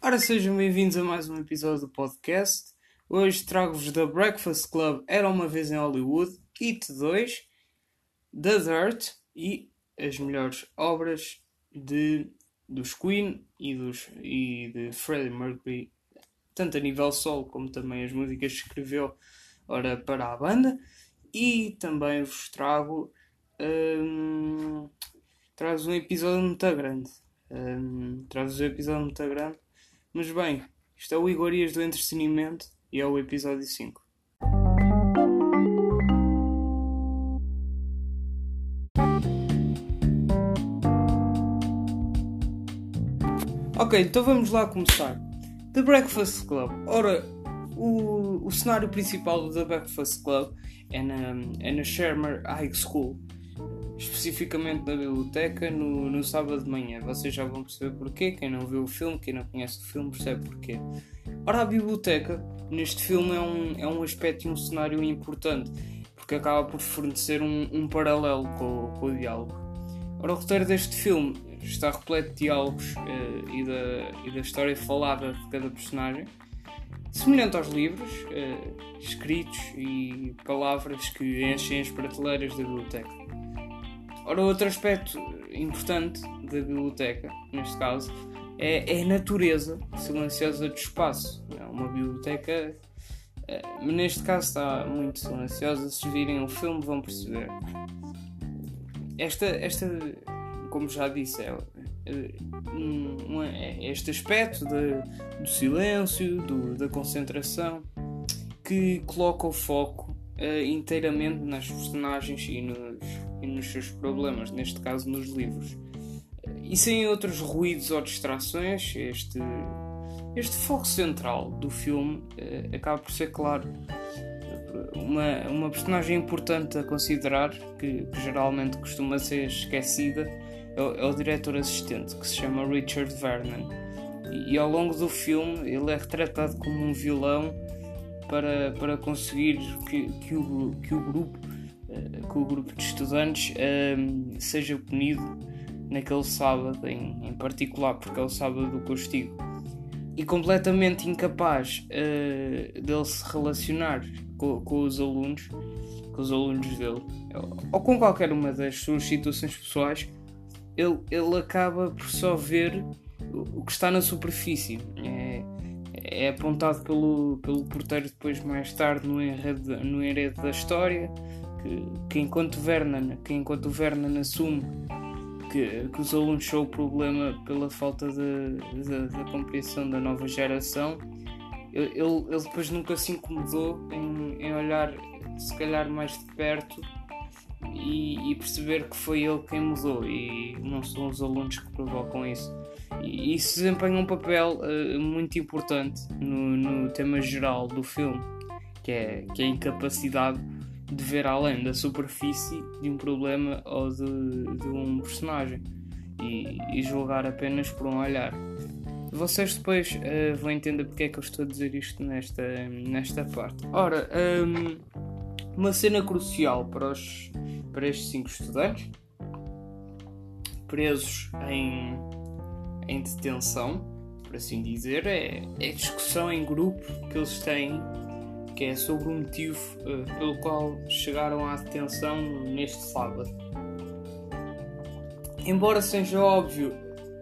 Ora, sejam bem-vindos a mais um episódio do podcast. Hoje trago-vos da Breakfast Club Era Uma Vez em Hollywood, It 2, The Dirt e as melhores obras de, dos Queen e, dos, e de Freddie Mercury, tanto a nível solo como também as músicas que escreveu ora, para a banda. E também vos trago, um, trago um episódio muito grande. Um, trago um episódio muito grande. Mas bem, isto é o Iguarias do Entretenimento e é o episódio 5. Ok, então vamos lá começar. The Breakfast Club. Ora, o, o cenário principal do The Breakfast Club é na, é na Shermer High School, especificamente na biblioteca, no, no sábado de manhã. Vocês já vão perceber porquê. Quem não viu o filme, quem não conhece o filme, percebe porquê. Ora, a biblioteca neste filme é um, é um aspecto e um cenário importante, porque acaba por fornecer um, um paralelo com, com, o diálogo. Ora, o roteiro deste filme está repleto de diálogos uh, e, da, e da história falada de cada personagem, semelhante aos livros, uh, escritos e palavras que enchem as prateleiras da biblioteca. Ora, outro aspecto importante da biblioteca, neste caso, é, é a natureza silenciosa do espaço. É uma biblioteca, é, neste caso está muito silenciosa. Se virem o filme, vão perceber. Esta, esta como já disse, é, é este aspecto de, do silêncio, do, da concentração, que coloca o foco uh, inteiramente nas personagens e nos, e nos seus problemas, neste caso nos livros. E sem outros ruídos ou distrações, este, este foco central do filme uh, acaba por ser claro. Uma, uma personagem importante a considerar, que, que geralmente costuma ser esquecida, é o, é o, diretor assistente, que se chama Richard Vernon. E, ao longo do filme ele é retratado como um vilão para, para conseguir que, que, o, que o grupo que o grupo de estudantes uh, seja punido naquele sábado em, em particular, porque é o sábado do castigo. E completamente incapaz uh, dele se relacionar com, com, os alunos, com os alunos dele, ou com qualquer uma das suas situações pessoais, ele, ele acaba por só ver o que está na superfície. É, é apontado pelo, pelo porteiro depois mais tarde no enredo, no enredo da história que, que enquanto Vernon que enquanto Vernon assume que, que os alunos são o problema pela falta da compreensão da nova geração, ele, ele depois nunca se incomodou em, em olhar se calhar mais de perto e, e, perceber que foi ele quem mudou e não são os alunos que provocam isso. E isso desempenha um papel uh, muito importante no, no tema geral do filme, que é, que é a incapacidade de ver além da superfície de um problema ou de, de um personagem e, e, julgar apenas por um olhar. Vocês depois uh, vão entender porque é que eu estou a dizer isto nesta, nesta parte. Ora, um, uma cena crucial para, os, para estes cinco estudantes presos em, em detenção, por assim dizer, é, é a discussão em grupo que eles têm que é sobre o motivo uh, pelo qual chegaram à detenção neste sábado. Embora seja óbvio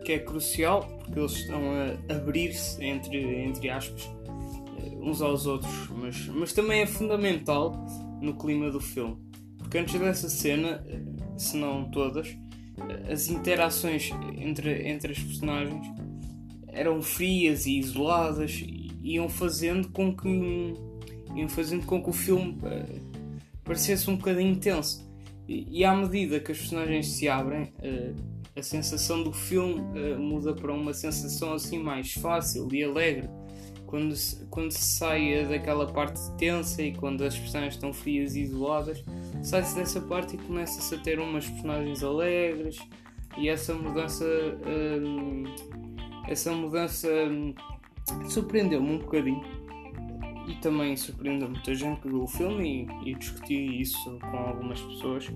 que é crucial, porque eles estão a abrir-se entre, entre aspas uh, uns aos outros, mas, mas também é fundamental no clima do filme. Porque antes dessa cena, uh, se não todas, as interações entre, entre as personagens eram frias e isoladas e iam fazendo com que iam fazendo com que o filme uh, parecesse um bocadinho intenso. E, e, à medida que as personagens se abrem, uh, a sensação do filme uh, muda para uma sensação assim mais fácil e alegre. Quando se, quando se sai daquela parte tensa e quando as personagens estão frias e isoladas, sai-se dessa parte e começa-se a ter umas personagens alegres e essa mudança. essa mudança surpreendeu-me um bocadinho e também surpreendeu muita gente que viu o filme e, e discuti isso com algumas pessoas.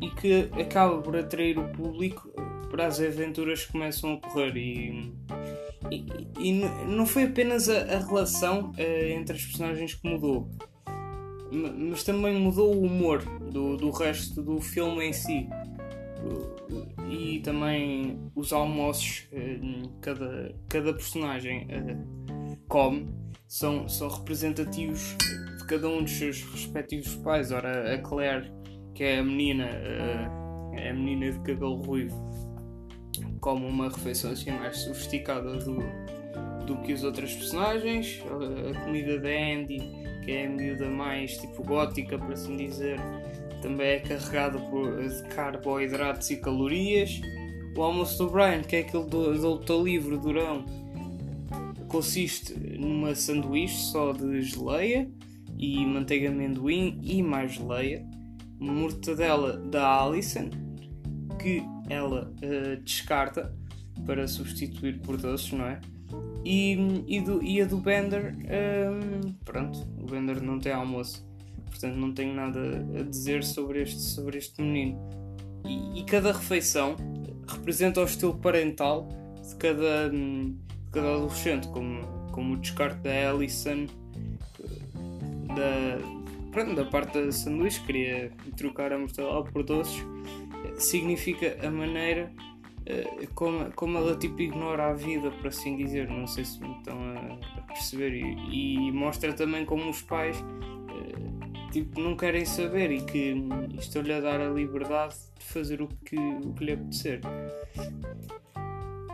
E que acaba por atrair o público para as aventuras que começam a ocorrer e, E, e não foi apenas a, a relação uh, entre as personagens que mudou, mas também mudou o humor do, do resto do filme em si. E também os almoços uh, cada, cada personagem uh, come são, são representativos de cada um dos seus respectivos pais. Ora, a Claire, que é a menina, é a menina de cabelo ruivo como uma refeição assim mais sofisticada do, do que os outros personagens. A, comida da Andy, que é a miúda mais tipo gótica, por assim dizer, também é carregada de carboidratos e calorias. O almoço do Brian, que é aquele do, do luta livre, durão, consiste numa sanduíche só de geleia e manteiga amendoim e mais geleia. Mortadela da Alison, que ela uh, descarta para substituir por doces, não é? E, e, do, e a do Bender, um, ehm, pronto, o Bender não tem almoço, portanto não tenho nada a dizer sobre este, sobre este menino. E, e cada refeição representa o estilo parental de cada, de cada adolescente, como, como o descarte da Alison, da, pronto, da parte da sanduíche, queria trocar a mortadela por doces significa a maneira uh, como, como ela tipo ignora a vida, por assim dizer. Não sei se me estão a, perceber. E, e, mostra também como os pais uh, tipo, não querem saber e que estão-lhe a dar a liberdade de fazer o que, o que lhe apetecer.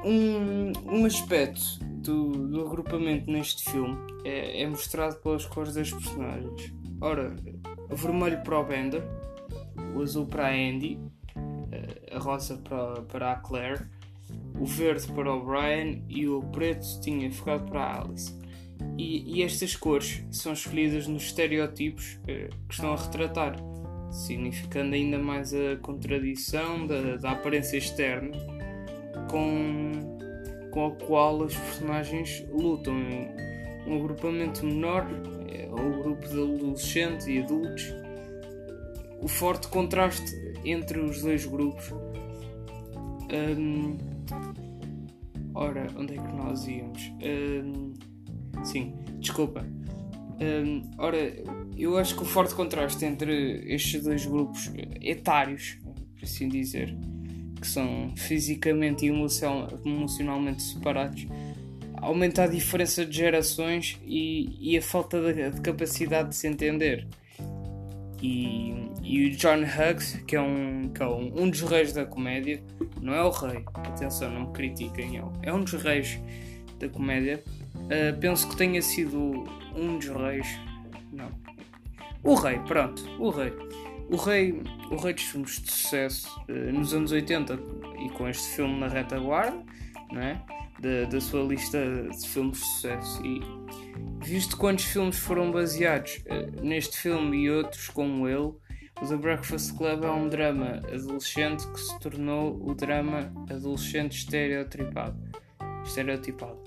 Um, um aspecto do, do agrupamento neste filme é, é mostrado pelas cores das personagens. Ora, o vermelho para o Bender, o azul para a Andy, a rosa para, para a Claire, o verde para o Brian e o preto tinha ficado para a Alice. E, e estas cores são escolhidas nos estereótipos eh, que estão a retratar, significando ainda mais a contradição da, da aparência externa com, com a qual os personagens lutam. Um agrupamento menor é o grupo de adolescentes e adultos. O forte contraste entre os dois grupos. Ora, onde é que nós íamos? Sim, desculpa. Ora, eu acho que o forte contraste entre estes dois grupos etários, por assim dizer, que são fisicamente e emocionalmente separados, aumenta a diferença de gerações e, e a falta de, de capacidade de se entender. E, e o John Hughes, que é, um, que é um, um dos reis da comédia, não é o rei, atenção, não me critiquem, é um dos reis da comédia. Uh, penso que tenha sido um dos reis. Não. O rei, pronto, o rei. O rei, o rei dos filmes de sucesso uh, nos anos 80 e com este filme na retaguarda, não é? da, da sua lista de filmes de sucesso. E visto quantos filmes foram baseados uh, neste filme e outros como ele, o The Breakfast Club é um drama adolescente que se tornou o drama adolescente estereotipado. estereotipado.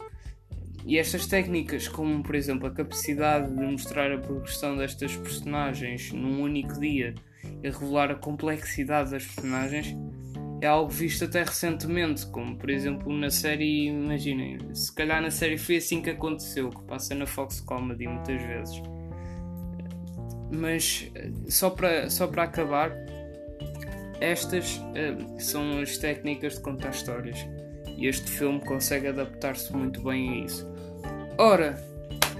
E estas técnicas, como por exemplo a capacidade de mostrar a progressão destas personagens num único dia e revelar a complexidade das personagens, é algo visto até recentemente, como por exemplo na série, imaginem, se calhar na série foi assim que aconteceu, que passa na Fox Comedy muitas vezes. Mas só para, só para acabar, estas uh, são as técnicas de contar histórias e este filme consegue adaptar-se muito bem a isso. Ora,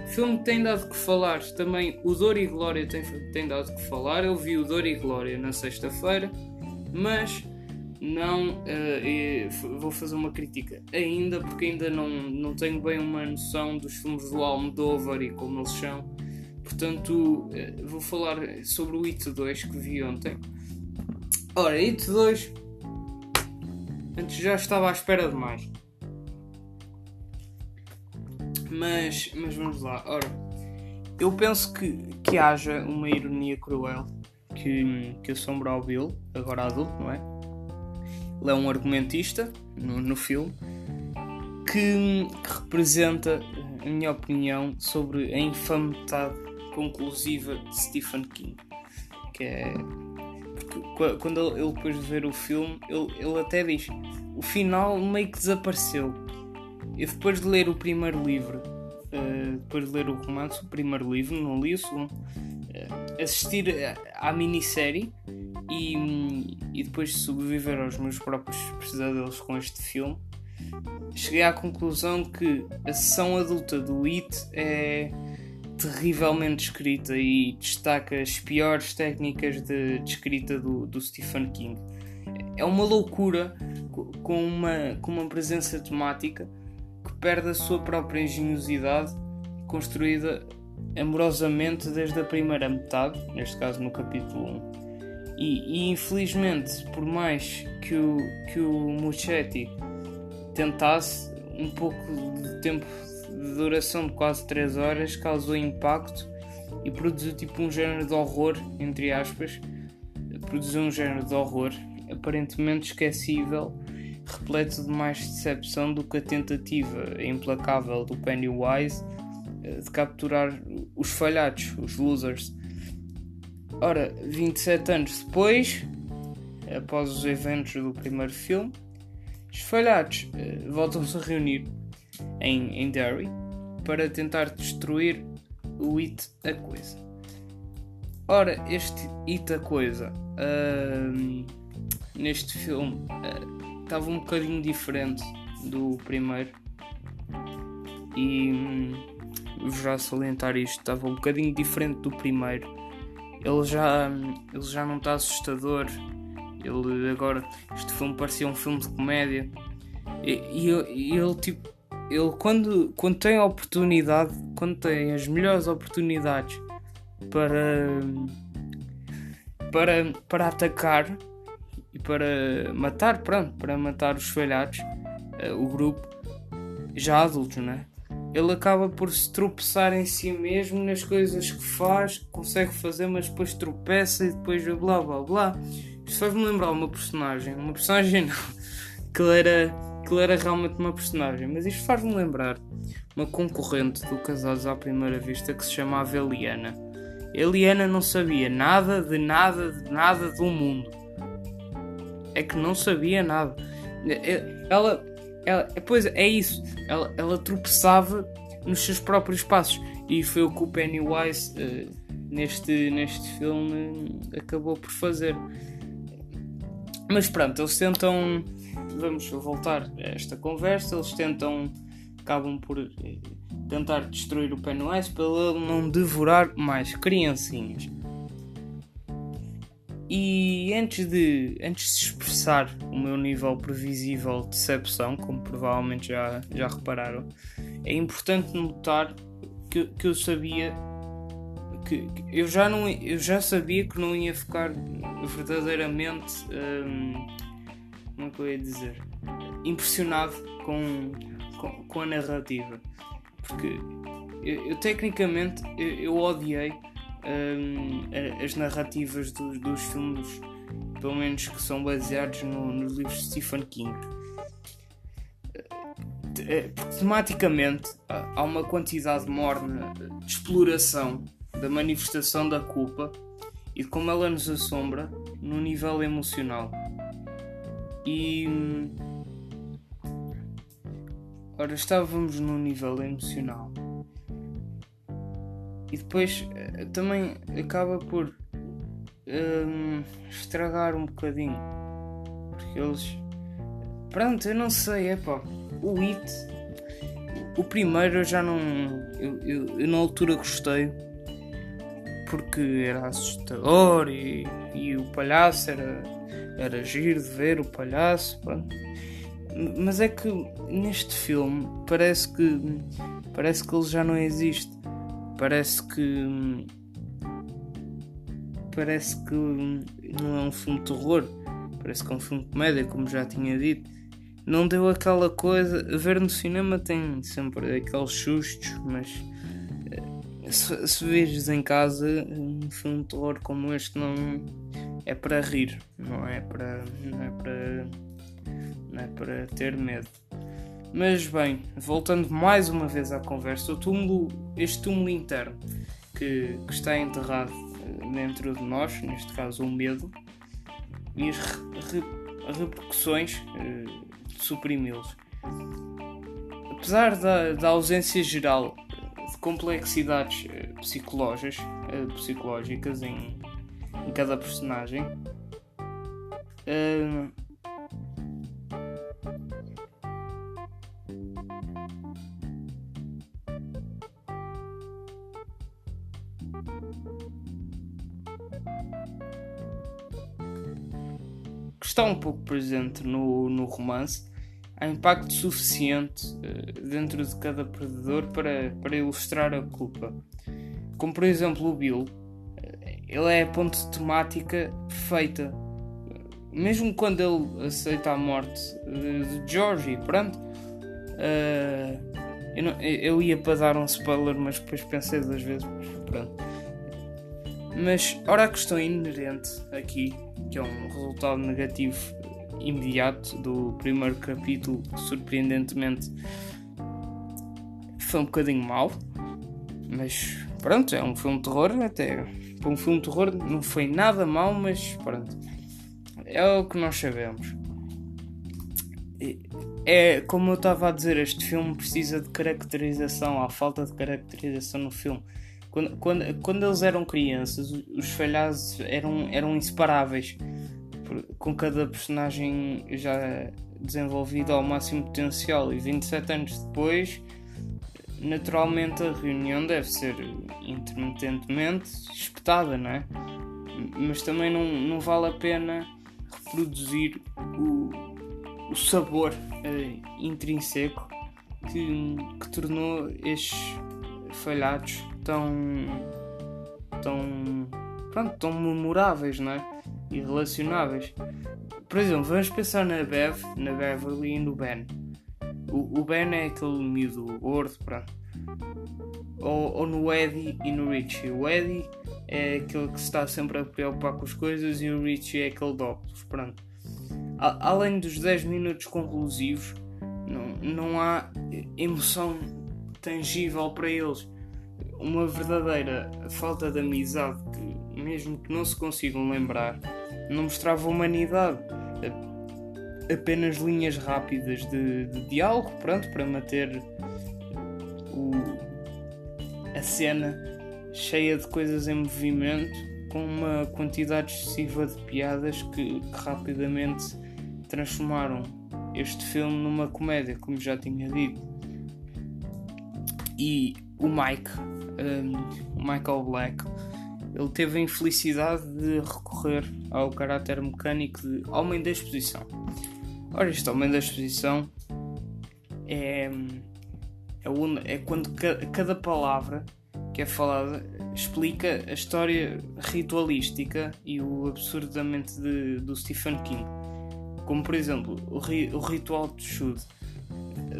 filme tem dado que falar também, o Dor e Glória tem, tem dado que falar. Eu vi o Dor e Glória na sexta-feira, mas não uh, vou fazer uma crítica ainda porque ainda não, não tenho bem uma noção dos filmes do Almodóvar e como eles são. Portanto uh, vou falar sobre o It 2 que vi ontem. Ora, It 2 antes já estava à espera de mais mas, mas vamos lá ora, eu penso que, que haja uma ironia cruel que, que assombra o Bill, agora adulto, não é? Ele é um argumentista no, no filme que, que, representa, a minha opinião, sobre a infamidade conclusiva de Stephen King. Que é. Quando ele depois de ver o filme, ele, ele até diz: o final meio que desapareceu. Eu depois de ler o primeiro livro, uh, depois de ler o romance, o primeiro livro, não li o segundo, uh, assistir à minissérie e, e depois sobreviver aos meus próprios pesadelos com este filme, cheguei à conclusão que a sessão adulta do It é terrivelmente escrita e destaca as piores técnicas de, de escrita do, do Stephen King. É uma loucura com uma, com uma presença temática que perde a sua própria engenhosidade construída amorosamente desde a primeira metade, neste caso no capítulo 1. E, e infelizmente, por mais que o, que o Muchetti tentasse, um pouco de tempo de duração de quase 3 horas causou impacto e produziu tipo um género de horror, entre aspas, produziu um género de horror aparentemente esquecível, repleto de mais decepção do que a tentativa implacável do Pennywise eh, de capturar os falhados, os losers. Ora, 27 anos depois, após os eventos do primeiro filme, os falhados uh, voltam-se a reunir em, em Derry para tentar destruir o It a Coisa. Ora, este It a Coisa uh, neste filme uh, estava um bocadinho diferente do primeiro e vou já salientar isto, estava um bocadinho diferente do primeiro ele já, ele já não está assustador. Ele agora, este filme parecia um filme de comédia. E, e, e ele, tipo, ele quando, quando tem a oportunidade, quando tem as melhores oportunidades para, para, para atacar e para matar, pronto, para matar os falhados, uh, o grupo, já adultos, né? ele acaba por se tropeçar em si mesmo nas coisas que faz, consegue fazer, mas depois tropeça e depois blá blá blá. Isto faz-me lembrar uma personagem, uma personagem não, que era, que era realmente uma personagem, mas isto faz-me lembrar uma concorrente do Casados à Primeira Vista que se chamava Eliana. Eliana não sabia nada de nada de nada do mundo. É que não sabia nada. Ela, ela, pois é isso, ela, ela tropeçava nos seus próprios passos e foi o que o Pennywise uh, neste, neste filme acabou por fazer. Mas pronto, eles tentam. Vamos voltar a esta conversa. Eles tentam. Acabam por eh, tentar destruir o Pennywise para ele não devorar mais criancinhas. E antes de, antes de expressar o meu nível previsível de decepção, como provavelmente já, já repararam, é importante notar que, que eu sabia que, que eu, já não, eu já sabia que não ia ficar verdadeiramente hum, como é que eu ia dizer? Impressionado com, com, com a narrativa. Porque eu, eu tecnicamente eu, eu odiei um, as narrativas dos, dos filmes, pelo menos que são baseados no, nos livros de Stephen King. Eh, tematicamente, há uma quantidade morna de exploração da manifestação da culpa e de como ela nos assombra no nível emocional. E. Ora, estávamos no nível emocional e depois eh, também acaba por um, estragar um bocadinho. Porque eles pronto, eu não sei, é pá. O It o primeiro eu já não eu, eu, eu na altura gostei porque era assustador e, e o palhaço era, era giro de ver o palhaço pronto. mas é que neste filme parece que parece que ele já não existe parece que parece que não é um filme de terror, parece que é um filme de comédia, como já tinha dito. Não deu aquela coisa. Ver no cinema tem sempre aqueles sustos, mas eh, se, se em casa um filme de terror como este não é para rir, não é para não é para não é para ter medo. Mas bem, voltando mais uma vez à conversa, o túmulo, este túmulo interno que, que está enterrado eh, dentro de nós, neste caso o medo, e as re, re, repercussões de suprimi-los. apesar da, da ausência geral de complexidades psicológicas, psicológicas em, em cada personagem, está um pouco presente no, no romance, há impacto suficiente uh, dentro de cada predador para, para ilustrar a culpa. Como por exemplo o Bill, uh, ele é a ponte temática perfeita. Mesmo quando ele aceita a morte de, de George, pronto. Uh, eu, não, eu, ia para dar um spoiler, mas depois pensei duas vezes, mas pronto. Mas, ora, a questão inerente aqui que é um resultado negativo imediato do primeiro capítulo, surpreendentemente foi um bocadinho mau, mas pronto, é um filme de terror, até para um filme de terror não foi nada mau, mas pronto, é o que nós sabemos. É como eu estava a dizer, este filme precisa de caracterização, há falta de caracterização no filme. Quando, quando, quando eles eram crianças, os falhados eram, eram inseparáveis, com cada personagem já desenvolvido ao máximo potencial. E 27 anos depois, naturalmente a reunião deve ser intermitentemente espetada, não é? Mas também não, não vale a pena reproduzir o, o sabor uh, intrínseco que, que tornou estes falhados tão tão pronto, tão memoráveis, não é? E relacionáveis. Por exemplo, vamos pensar na Bev, na Beverly e no Ben. O, o Ben é aquele miúdo gordo, pronto. Ou, ou no Eddie e no Richie. O Eddie é aquele que se está sempre a preocupar com as coisas e o Richie é aquele dóctus, pronto. A, além dos 10 minutos conclusivos, não, não há emoção tangível para eles uma verdadeira falta de amizade que, mesmo que não se consigam lembrar, não mostrava humanidade. Apenas linhas rápidas de, de diálogo, pronto, para manter o, a cena cheia de coisas em movimento, com uma quantidade excessiva de piadas que, que rapidamente transformaram este filme numa comédia, como já tinha dito. E o Mike, um, o Michael Black, ele teve a infelicidade de recorrer ao caráter mecânico de homem da exposição. Ora, este homem da exposição é, é, é quando cada palavra que é falada explica a história ritualística e o absurdamente de, do Stephen King. Como por exemplo, o, ri, o ritual de Shud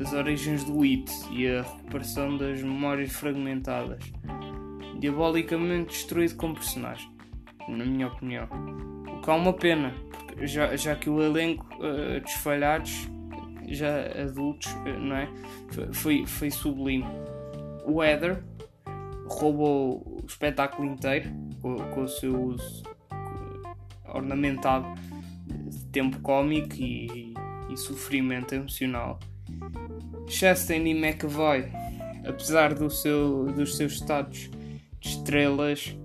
as origens do It e a recuperação das memórias fragmentadas, diabolicamente destruído como personagem, na minha opinião. O que é uma pena, já, já que o elenco uh, dos falhados, já adultos, uh, não é? Foi, foi sublime. O Heather roubou o espetáculo inteiro com, com o seu uso ornamentado de tempo cómico e, e sofrimento emocional. Chastain e McAvoy, apesar do seu, dos seus status de estrelas,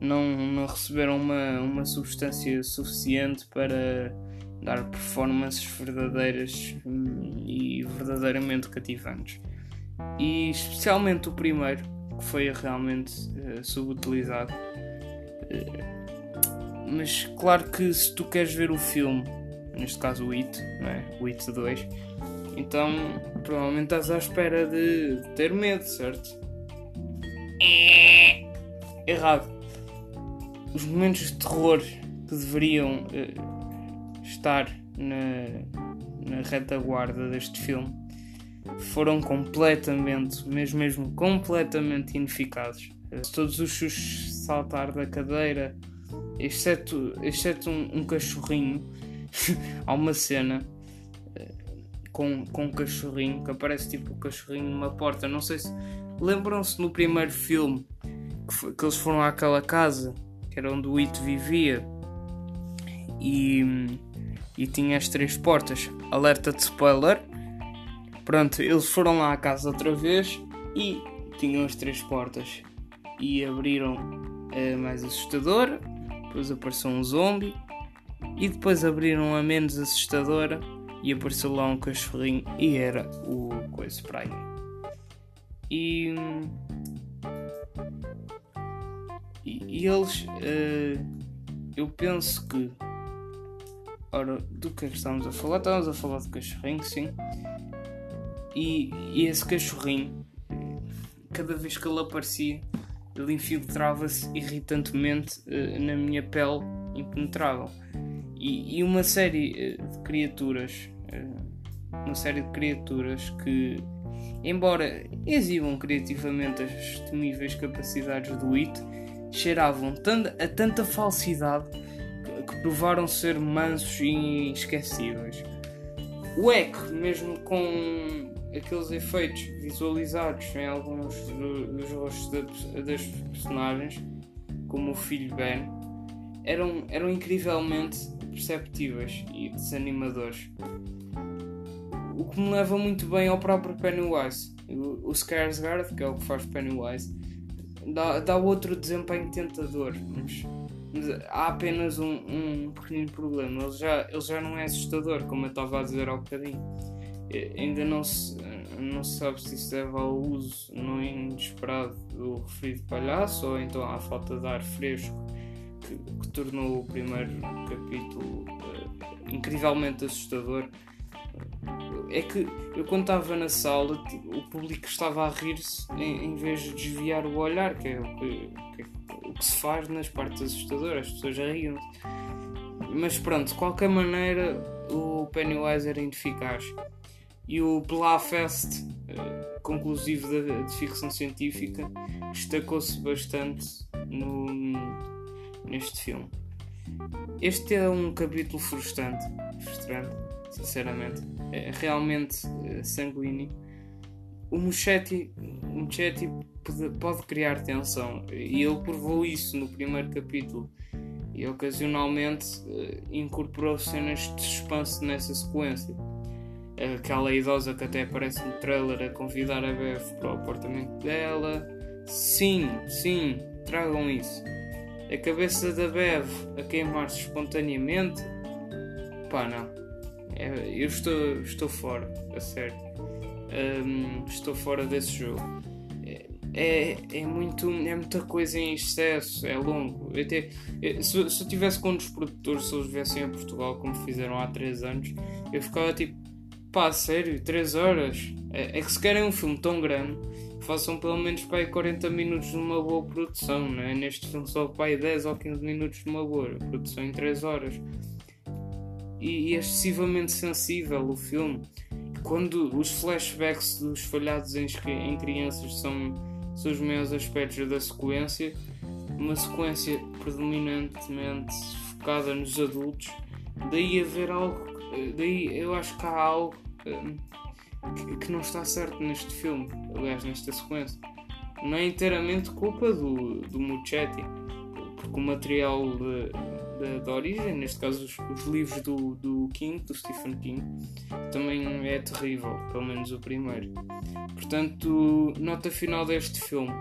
não, não receberam uma, uma substância suficiente para dar performances verdadeiras hum, e verdadeiramente cativantes. E especialmente o primeiro, que foi realmente uh, subutilizado. Uh, mas claro que se tu queres ver o filme, neste caso o It, não é? o It 2, então, provavelmente estás à espera de ter medo, certo? É. Errado. Os momentos de terror que deveriam uh, estar na, na retaguarda deste filme foram completamente, mesmo, mesmo completamente ineficazes. Uh, todos os chus saltar da cadeira, exceto, exceto um, um cachorrinho, há uma cena com, com um cachorrinho, que aparece tipo o um cachorrinho numa porta. Não sei se lembram-se no primeiro filme que, foi, que, eles foram àquela casa que era onde o It vivia e, e tinha as três portas. Alerta de spoiler. pronto, eles foram lá à casa outra vez e tinham as três portas. E abriram a mais assustadora, depois apareceu um zombie, e depois abriram a menos assustadora e apareceu lá um cachorrinho e era o coisa para. E, e, e eles, uh, eu penso que, ora, do que é que estamos a falar? Estamos a falar de cachorrinho, sim. E, e esse cachorrinho, cada vez que ele aparecia, ele infiltrava-se irritantemente uh, na minha pele impenetrável. E, e uma série uh, de criaturas, uh, uma série de criaturas que, embora exibam criativamente as temíveis capacidades do It, cheiravam a tanta falsidade que, provaram ser mansos e inesquecíveis. O Eck, mesmo com aqueles efeitos visualizados em alguns dos rostos das personagens, como o filho Ben, eram, eram incrivelmente perceptíveis e desanimadores. O que me leva muito bem ao próprio Pennywise. O, o Skarsgård, que é o que faz Pennywise, dá, dá outro desempenho tentador, mas, mas há apenas um, um pequenino problema. Ele já, ele já não é assustador, como eu estava a dizer há bocadinho. Ainda não se, não se sabe se isso deve ao uso não inesperado do referido palhaço ou então à falta de ar fresco que, que tornou o primeiro capítulo uh, incrivelmente assustador é que eu quando estava na sala o público estava a rir-se em, em, vez de desviar o olhar, que é o que, que, é o que se faz nas partes assustadoras, as pessoas riam-se. Mas pronto, de qualquer maneira o Pennywise era ineficaz. E o Blafest, uh, conclusivo de, de ficção científica, destacou-se bastante no, neste filme. Este é um capítulo frustrante, frustrante sinceramente. É realmente é, sanguíneo. O Muschetti pode, criar tensão e ele provou isso no primeiro capítulo e ocasionalmente uh, incorporou cenas de suspense nessa sequência. Aquela idosa que até aparece no trailer a convidar a Beth para o apartamento dela. Sim, sim, tragam isso. A cabeça da Bev a queimar-se espontaneamente? Pá, não. É, eu estou, estou fora, a sério. Um, estou fora desse jogo. É, é, é, muito, é muita coisa em excesso, é longo. Eu te, eu, se, se eu tivesse com um dos produtores, se eles viessem a Portugal como fizeram há 3 anos, eu ficava tipo, pá, sério, 3 horas? É, é, que se querem um filme tão grande, façam pelo menos aí 40 minutos de uma boa produção, não é? Neste filme só aí 10 ou 15 minutos de uma boa produção em 3 horas e, excessivamente sensível o filme. Quando os flashbacks dos falhados em, em crianças são, são os maiores aspectos da sequência, uma sequência predominantemente focada nos adultos, daí haver algo, daí eu acho que há algo um, que, não está certo neste filme, aliás, nesta sequência. Não é inteiramente culpa do, do Muchetti, porque o material da, origem, neste caso os, os, livros do, do King, do Stephen King, também é terrível, pelo menos o primeiro. Portanto, nota final deste filme.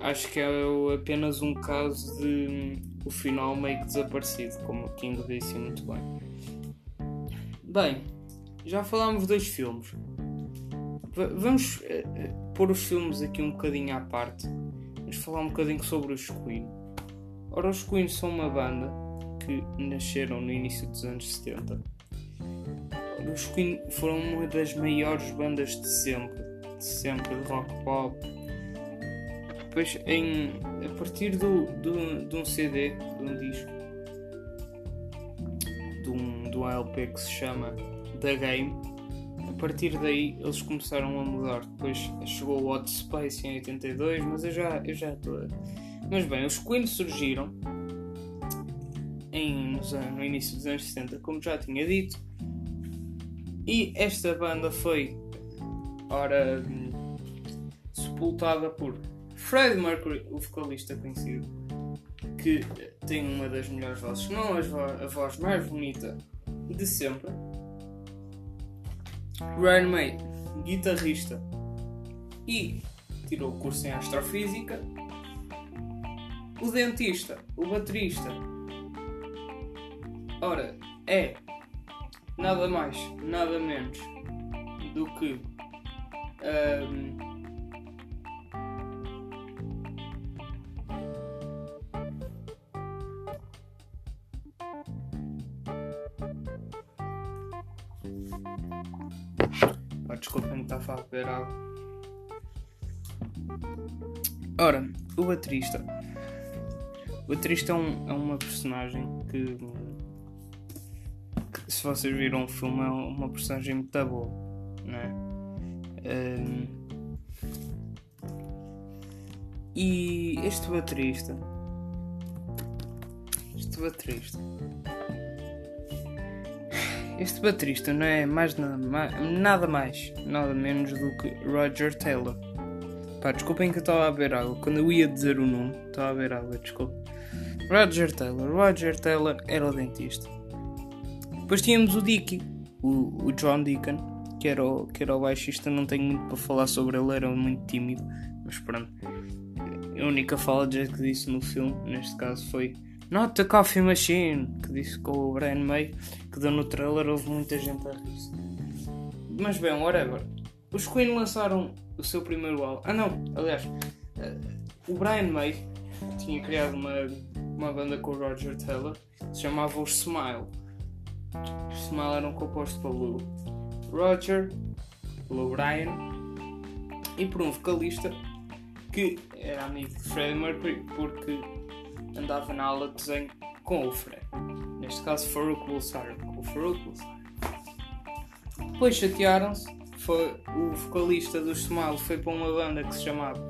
Acho que é apenas um caso de o final meio que desaparecido, como o King disse muito bem. Bem, já falámos dos filmes. Vamos uh, pôr os filmes aqui um bocadinho à parte. Vamos falar um bocadinho sobre os Queen. Ora, os Queen são uma banda que nasceram no início dos anos 70. Os Queen foram uma das maiores bandas de sempre, de sempre, de rock pop. Depois, em, a partir do, do, de um CD, de um disco, de um, de um LP que se chama The Game, partir daí eles começaram a mudar. Depois chegou o Hot Space em 82, mas eu já estou. Já tô... Mas bem, os Queen surgiram em, no início dos anos 60, como já tinha dito. E esta banda foi, ora, sepultada por Fred Mercury, o vocalista conhecido, que tem uma das melhores vozes, não a voz mais bonita de sempre. Ryan May, guitarrista e tirou o curso em astrofísica. O dentista, o baterista, ora, é nada mais, nada menos do que um, Desculpem, estava a beber água. Ora, o baterista. O baterista é, um, é uma personagem que, que, se vocês viram o filme, é uma personagem muito boa, não é? Um, e este baterista. Este baterista este baterista não é mais nada, nada mais, nada menos do que Roger Taylor. Pá, desculpem que eu estava a beber água. Quando eu ia dizer o nome, estava a beber água, desculpa. Roger Taylor. Roger Taylor era o dentista. Depois tínhamos o Dickie, o, o John Deacon, que era, o, que era o baixista. Não tenho muito para falar sobre ele, era muito tímido. Mas pronto. A única fala de que disse no filme, neste caso, foi Not the Coffee Machine, que disse com o Brian May, que deu no trailer, houve muita gente a rir Mas bem, whatever. Os Queen lançaram o seu primeiro álbum. Ah não, aliás, uh, o Brian May tinha criado uma, uma banda com o Roger Taylor, se chamava os Smile. Os Smile eram compostos pelo Roger, pelo Brian e por um vocalista que era amigo de Freddie Mercury porque andava na aula de desenho com o Fred. Neste caso, Farouk Bulsara, com o Farouk Bulsara. Depois chatearam-se. Foi, o vocalista do Smile foi para uma banda que se chamava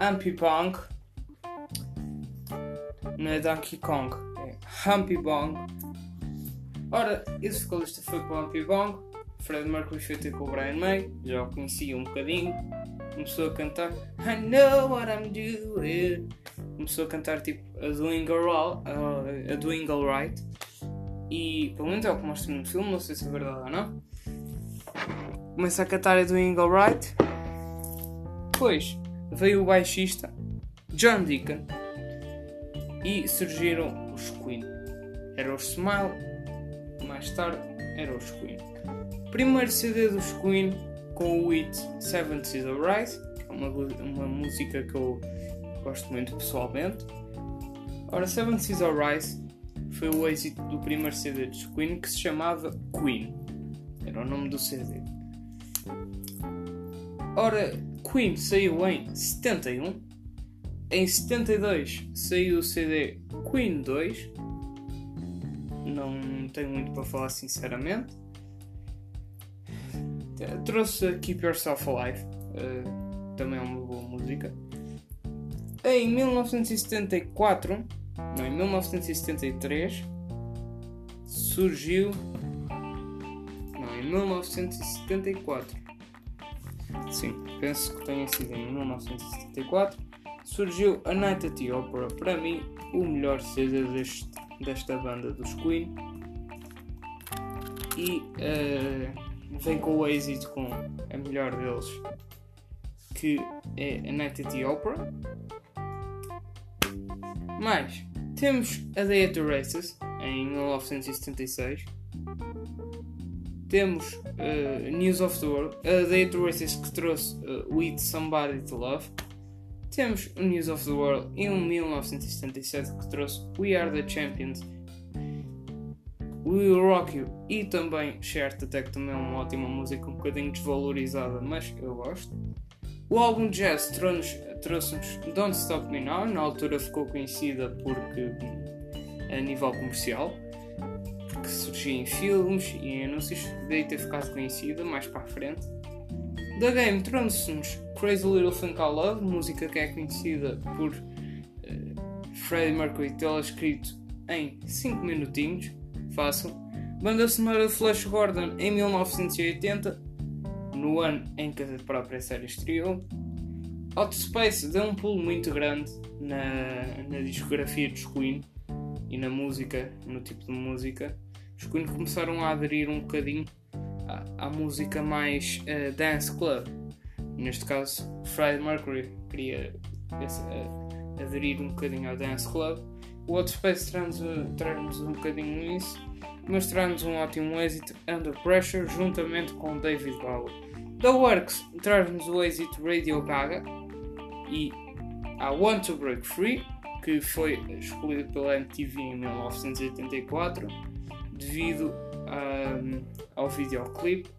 Humpy Punk. Não é Donkey Kong, é Humpy Bong. Ora, esse vocalista foi para o Humpy Bong. Fred Mercury foi ter com o Brian May, já o conhecia um bocadinho começou a cantar I know what I'm doing. Começou a cantar tipo a Doing Alright, uh, a Doing Alright. E pelo menos é o que mostra no filme, não sei se é verdade ou não. Começa a cantar a Doing Alright. Depois veio o baixista John Deacon e surgiram os Queen. Era os Smile, mais tarde era os Queen. Primeiro CD dos Queen com o hit Seven Seas que é uma, uma música que eu gosto muito pessoalmente. Ora, Seven Seas of Rise foi o êxito do primeiro CD de Queen que se chamava Queen. Era o nome do CD. Ora, Queen saiu em 71. Em 72 saiu o CD Queen 2. Não tenho muito para falar sinceramente. Trouxe Keep Yourself Alive, uh, também é uma boa música. Em 1974, não, em 1973, surgiu. Não, em 1974. Sim, penso que tenha sido em 1974. Surgiu A Night at the Opera, para mim, o melhor CD deste, desta banda dos Queen. E. Uh, vem com o êxito com a melhor deles, que é a Night at the Opera. Mas temos a Day at the Races em 1976. Temos uh, News of the World, a Day at the Races que trouxe uh, With Somebody to Love. Temos o News of the World em 1977 que trouxe We Are the Champions Will Rock You e também Shirt Attack também é uma ótima música, um bocadinho desvalorizada, mas eu gosto. O álbum Jazz trouxe-nos Don't Stop Me Now, na altura ficou conhecida porque a nível comercial, porque surgia em filmes e em anúncios, daí ter ficado conhecida mais para a frente. The Game trouxe-nos Crazy Little Thing Called Love, música que é conhecida por uh, Freddie Mercury tê-la escrito em 5 minutinhos fácil. Banda sonora de Flash Gordon em 1980, no ano em que a própria série estreou. Hot Space deu um pulo muito grande na, na discografia dos Queen e na música, no tipo de música. Os Queen começaram a aderir um bocadinho à, à música mais uh, dance club. Neste caso, Freddie Mercury queria uh, aderir um bocadinho ao dance club. O outro Space traz-nos um bocadinho isso, mostrando-nos um ótimo êxito Under Pressure juntamente com David Bowie. The Works traz-nos o êxito Radio Gaga e I Want to Break Free, que foi escolhido pela MTV em 1984 devido a, ao videoclipe,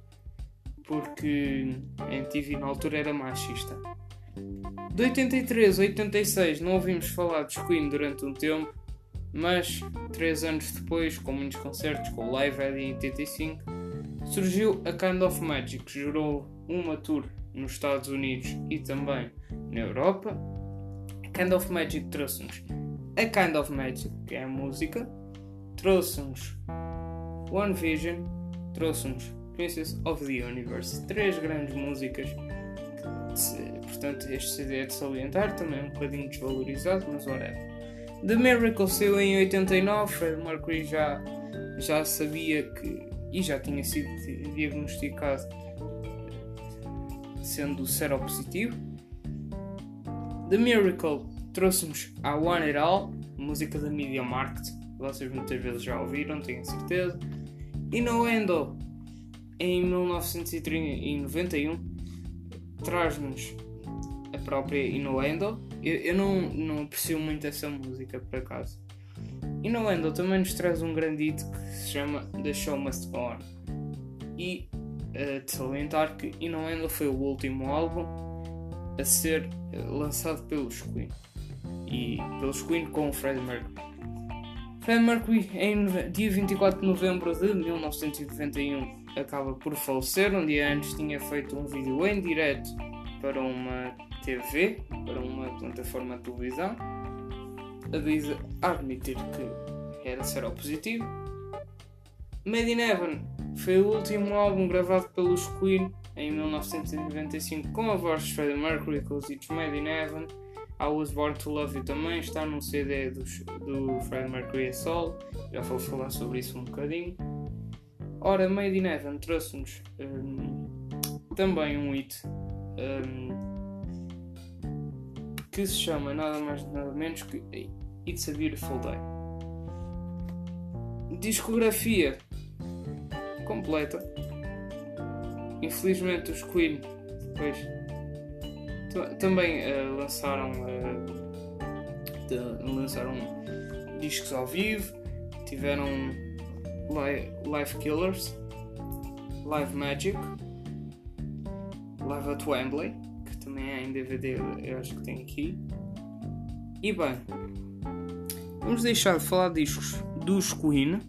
porque a MTV na altura era machista. De 83 a 86 não ouvimos falar de Queen durante um tempo, mas três anos depois, com muitos concertos, com o Live Aid em 85, surgiu a Kind of Magic, que gerou uma tour nos Estados Unidos e também na Europa. Kind of Magic trouxe-nos a Kind of Magic, que é a música, trouxe-nos One Vision, trouxe-nos Princess of the Universe, três grandes músicas. Portanto, este CD é de salientar, também um bocadinho desvalorizado, mas whatever. The Miracle saiu em 89, Fred Mercury já, já sabia que e já tinha sido diagnosticado sendo seropositivo. The Miracle trouxe-nos a One It All, música da Media Market, vocês muitas vezes já ouviram, tenho certeza. E no Endo, em 1991, traz-nos a própria Innuendo. Eu, eu não, não aprecio muito essa música, por acaso. Innuendo também nos traz um grande hit que se chama The Show Must Go On. E uh, de salientar que Innuendo foi o último álbum a ser uh, lançado pelos Queen. E pelos Queen com o Freddie Mercury. Freddie Mercury, em dia 24 de novembro de 1991, acaba por falecer. Um dia antes tinha feito um vídeo em direto para uma TV, para uma plataforma de televisão, a admitir que era seropositivo. Made in Heaven foi o último álbum gravado pelos Queen em 1995 com a voz de Freddie Mercury com os hits Made in Heaven. I Was Born to Love You também está num CD do, Freddie Mercury a solo, já vou falar sobre isso um bocadinho. Ora, Made in Heaven trouxe-nos um, também um hit um, que se chama nada mais nada menos que It's a Beautiful Day. Discografia completa. Infelizmente os Queen depois também uh, lançaram uh, de, lançaram discos ao vivo, tiveram li Live Killers, Live Magic, Live at Wembley também é em DVD, eu acho que tem aqui. E bem, vamos deixar de falar de discos dos Queen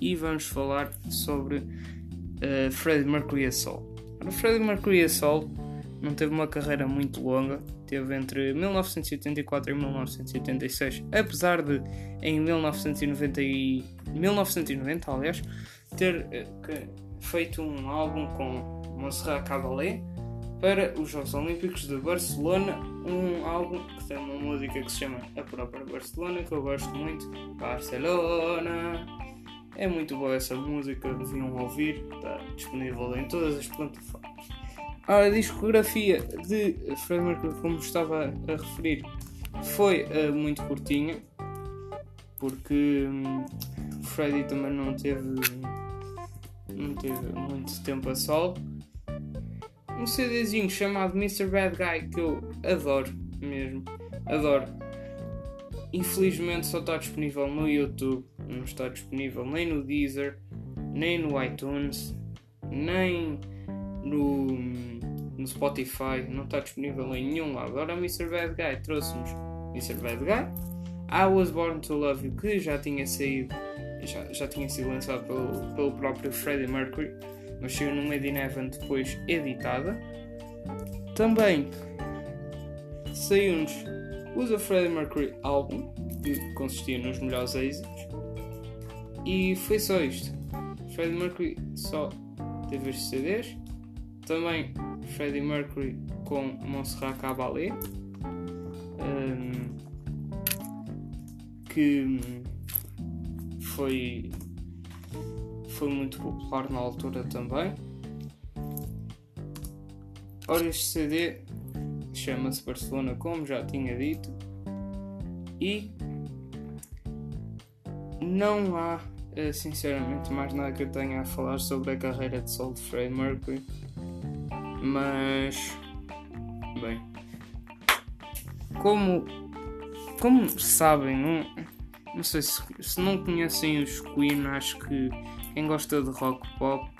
e vamos falar sobre uh, Freddie Mercury a Soul. O Freddie Mercury a Soul não teve uma carreira muito longa, teve entre 1984 e 1986, apesar de em 1990, e, 1990 aliás, ter uh, feito um álbum com Montserrat Caballé para os Jogos Olímpicos de Barcelona, um álbum que tem uma música que se chama A Própria Barcelona, que eu gosto muito. Barcelona! É muito boa essa música, deviam ouvir, está disponível em todas as plataformas. A discografia de Freddie Mercury, como estava a referir, foi uh, muito curtinha, porque um, Freddie também não teve, não teve muito tempo a solo um CDzinho chamado Mr. Bad Guy que eu adoro mesmo. Adoro. Infelizmente só está disponível no YouTube, não está disponível nem no Deezer, nem no iTunes, nem no, no Spotify, não está disponível em nenhum lado. Agora Mr. Bad Guy trouxe-nos Mr. Bad Guy. I Was Born to Love You, que já tinha saído, já, já tinha sido lançado pelo, pelo próprio Freddie Mercury mas saiu no Made in Heaven depois editada. Também saiu-nos o The Freddie Mercury Album, que consistia nos melhores êxitos. E foi só isto. Freddie Mercury só teve estes CDs. Também Freddie Mercury com Montserrat Caballé. Um, que foi foi muito popular na altura também. ora, este CD chama-se Barcelona, como já tinha dito, e não há eh, sinceramente mais nada que eu tenha a falar sobre a carreira de de Freddie Mercury, mas bem, como como sabem, não, não sei se, se não conhecem os Queen, acho que quem gosta de rock pop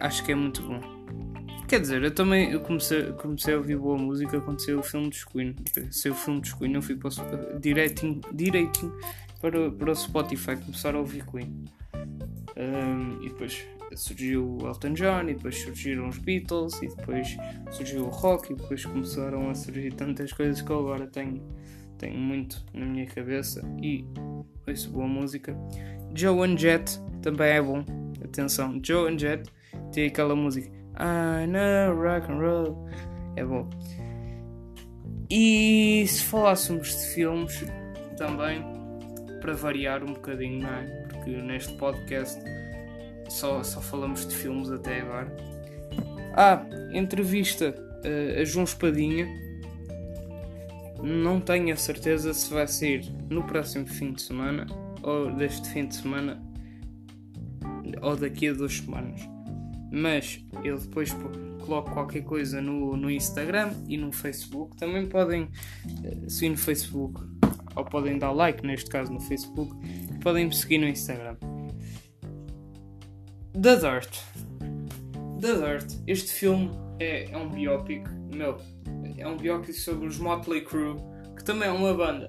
acho que é muito bom. Quer dizer, eu também eu comecei, comecei a ouvir boa música quando saiu o filme dos Queen. Saiu o filme dos Queen, eu fui para o, direitinho, direitinho para, para o Spotify começar a ouvir Queen. Um, e depois surgiu o Elton John, e depois surgiram os Beatles, e depois surgiu o rock, e depois começaram a surgir tantas coisas que eu agora tenho, tenho muito na minha cabeça e ouço boa música. Joe and Jet também é bom, atenção, Joe and Jet tem aquela música I know rock and roll, é bom. E se falássemos de filmes também, para variar um bocadinho, não é? Porque neste podcast só, só falamos de filmes até agora. Ah, entrevista uh, a João Espadinha. Não tenho a certeza se vai sair no próximo fim de semana ou deste fim de semana ou daqui a duas semanas. Mas eu depois coloco qualquer coisa no, no Instagram e no Facebook. Também podem uh, seguir no Facebook ou podem dar like, neste caso no Facebook, podem me seguir no Instagram. The Dirt. The Dirt. Este filme é, é um biopic, meu, é um biopic sobre os Motley Crue, que também é uma banda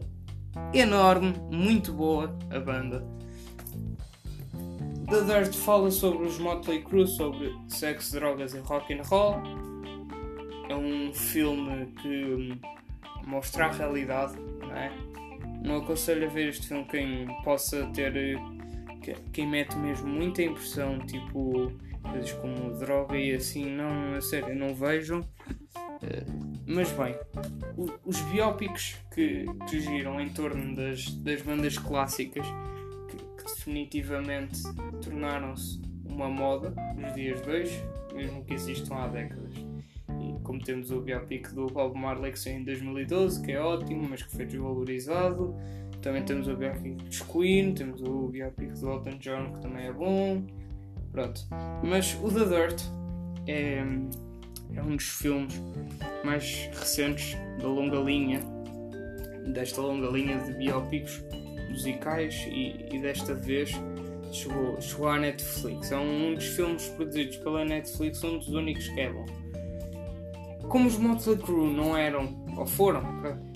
enorme, muito boa a banda. The Dirt fala sobre os Motley Crue, sobre sexo, drogas e rock and roll. É um filme que mostra a realidade, não é? Não aconselho a ver este filme quem possa ter. quem mete mesmo muita impressão, tipo coisas como droga e assim, não, a sério, não vejam. Eh, mas bem, os biópicos que, que giram em torno das, das bandas clássicas definitivamente tornaram-se uma moda nos dias de hoje, mesmo que existam há décadas como temos o biopic do Bob Marley que saiu em 2012, que é ótimo, mas que foi desvalorizado. Também temos o biopic de Queen, temos o biopic do Elton John, que também é bom. Pronto. Mas o The Dirt é, é um dos filmes mais recentes da longa linha, desta longa linha de biópicos musicais e, e desta vez chegou, chegou à Netflix. É um, dos filmes produzidos pela Netflix, um dos únicos que é bom como os Motley Crue não eram, ou foram,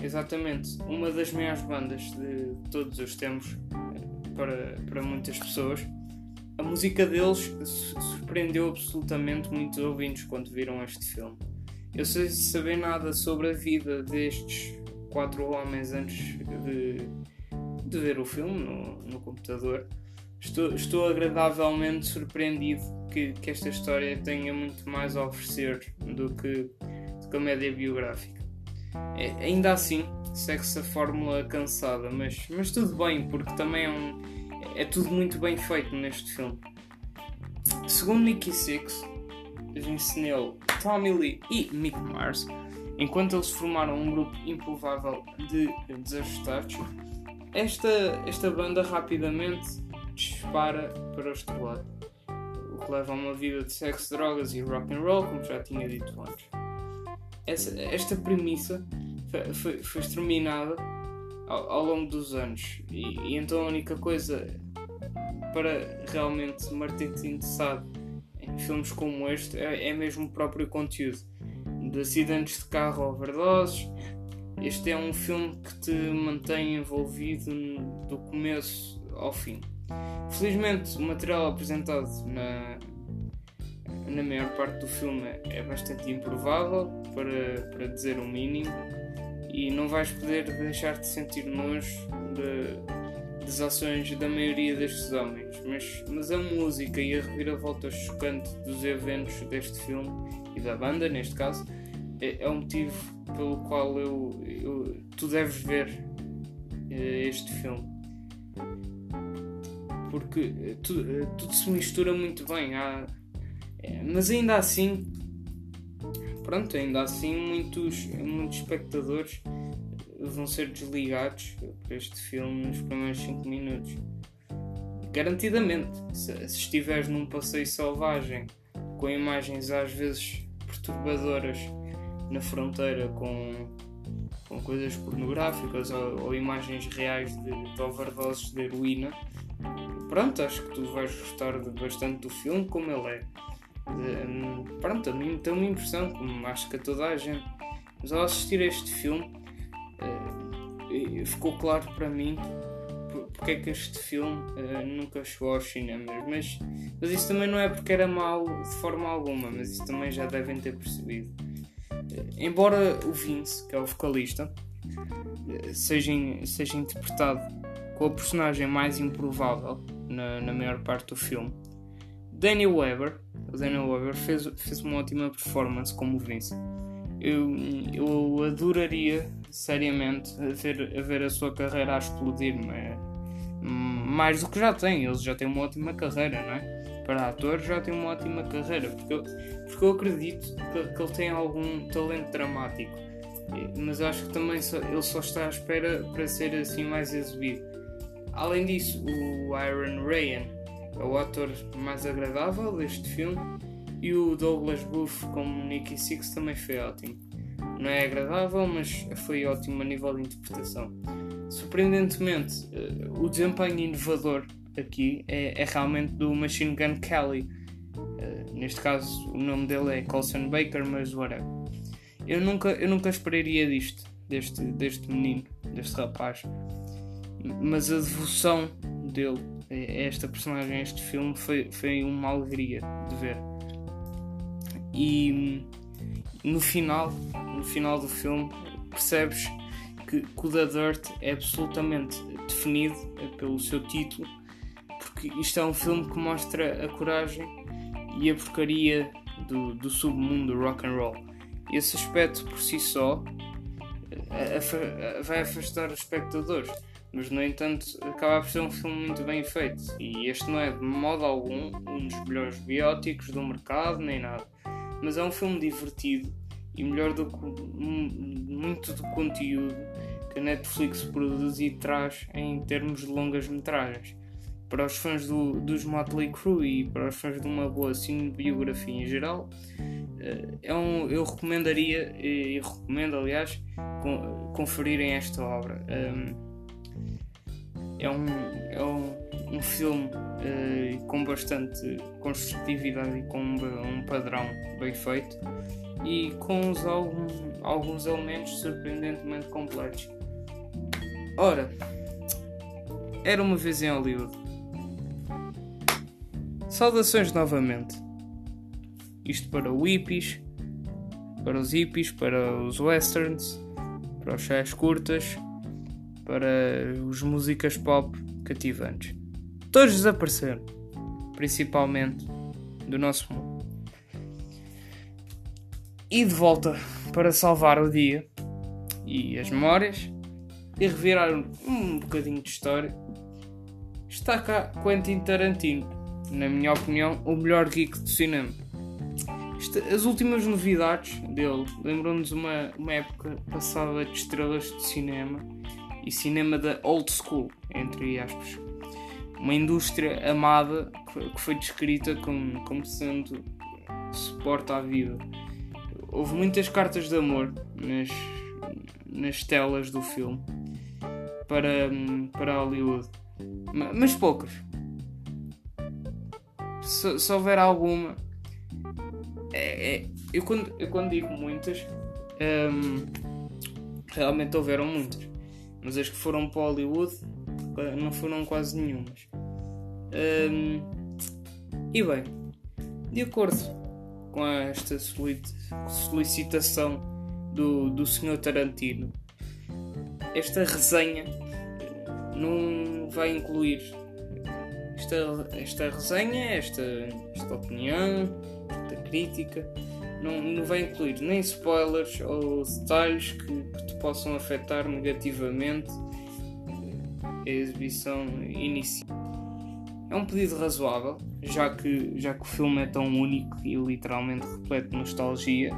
exatamente, uma das maiores bandas de todos os tempos para, para muitas pessoas, a música deles surpreendeu absolutamente muitos ouvintes quando viram este filme. Eu sei saber nada sobre a vida destes quatro homens antes de, de ver o filme no, no computador. Estou, estou agradavelmente surpreendido que, que esta história tenha muito mais a oferecer do que comédia biográfica. É, ainda assim, segue-se a fórmula cansada, mas, mas tudo bem, porque também é, um, é tudo muito bem feito neste filme. Segundo Nicky Six, Neil, Tommy Lee e Mick Mars, enquanto eles formaram um grupo improvável de desajustados, esta, esta banda rapidamente dispara para o estrelado, o que leva a uma vida de sexo, drogas e rock and roll, como já tinha dito antes essa, esta premissa foi, foi, exterminada ao, ao, longo dos anos. E, e, então a única coisa para realmente manter-te interessado em filmes como este é, é mesmo o próprio conteúdo. De acidentes de carro overdoses. Este é um filme que te mantém envolvido do começo ao fim. Felizmente, o material apresentado na, na maior parte do filme é bastante improvável, para, para dizer o mínimo, e não vais poder deixar de sentir nojo de, das ações da maioria destes homens. Mas, mas a música e a reviravolta chocante dos eventos deste filme e da banda, neste caso, é, é o motivo pelo qual eu, eu tu deves ver eh, este filme porque tudo, tudo, se mistura muito bem. Há, mas ainda assim, pronto, ainda assim muitos, muitos espectadores vão ser desligados por este filme nos primeiros 5 minutos. Garantidamente, se, se estiveres num passeio selvagem com imagens às vezes perturbadoras na fronteira com, com coisas pornográficas ou, ou imagens reais de, de overdoses de heroína, pronto, acho que tu vais gostar bastante do filme como ele é. De, pronto, a mim tem uma impressão, como acho que a toda a gente. Mas ao assistir a este filme, uh, ficou claro para mim porque é que este filme uh, nunca chegou aos cinemas. Mas, mas isso também não é porque era mau de forma alguma, mas isso também já devem ter percebido. Embora o Vince, que é o vocalista, uh, seja, seja interpretado com a personagem mais improvável na, na maior parte do filme, Daniel Weber, Daniel Weber fez, fez uma ótima performance como Vince. Eu, eu adoraria seriamente ver, a ver a sua carreira a explodir, mas mais do que já tem. Ele já tem uma ótima carreira, não é? Para ator, já tem uma ótima carreira. Porque eu, porque eu acredito que, que ele tem algum talento dramático. Mas acho que também só, ele só está à espera para ser assim mais exibido. Além disso, o Iron Ryan é o ator mais agradável deste filme e o Douglas Booth como Nicky Six também foi ótimo. Não é agradável, mas foi ótimo a nível de interpretação. Surpreendentemente, uh, o desempenho inovador aqui é, é, realmente do Machine Gun Kelly. Uh, neste caso, o nome dele é Colson Baker, mas whatever. Eu nunca, eu nunca esperaria disto, deste, deste menino, deste rapaz. Mas a devoção dele a esta personagem, a este filme, foi, foi uma alegria de ver. E no final, no final do filme, percebes que, que o The Dirt é absolutamente definido pelo seu título, porque isto é um filme que mostra a coragem e a porcaria do, do submundo do rock and roll. Esse aspecto por si só vai afastar os espectadores, mas no entanto acaba por ser um filme muito bem feito. E este não é de modo algum um dos melhores bióticos do mercado, nem nada, mas é um filme divertido e melhor do que muito do conteúdo que a Netflix produz e traz em termos de longas metragens. Para os fãs do, dos Motley Crue e para os fãs de uma boa cinebiografia em geral, eh, é um, eu recomendaria e recomendo, aliás, conferirem esta obra. É um, é um, um filme eh, com bastante construtividade e com um padrão bem feito e com os, algum, alguns elementos surpreendentemente completos. Ora, era uma vez em Hollywood. Saudações novamente. Isto para o hippies, para os hippies, para os westerns, para os chás curtas, para os músicas pop cativantes. Todos desapareceram, principalmente do nosso mundo. E de volta para salvar o dia e as memórias e revirar um bocadinho de história, está cá Quentin Tarantino, na minha opinião, o melhor geek do cinema. As últimas novidades dele lembram-nos uma, uma época passada de estrelas de cinema e cinema da old school, entre aspas. Uma indústria amada que foi descrita como, como sendo suporte à vida. Houve muitas cartas de amor nas, nas telas do filme para, para Hollywood. Mas poucas. Se, se houver alguma. É, é, eu, quando, eu quando digo muitas, um, realmente houveram muitas. Mas as que foram para Hollywood eh, não foram quase nenhumas. Um, e bem, de acordo com esta solicitação do, do Sr. Tarantino, esta resenha não vai incluir esta, esta resenha, esta, esta opinião, esta crítica, não, não vai incluir nem spoilers ou detalhes que, que te possam afetar negativamente a exibição inicial. É um pedido razoável, já que, já que o filme é tão único e literalmente repleto de nostalgia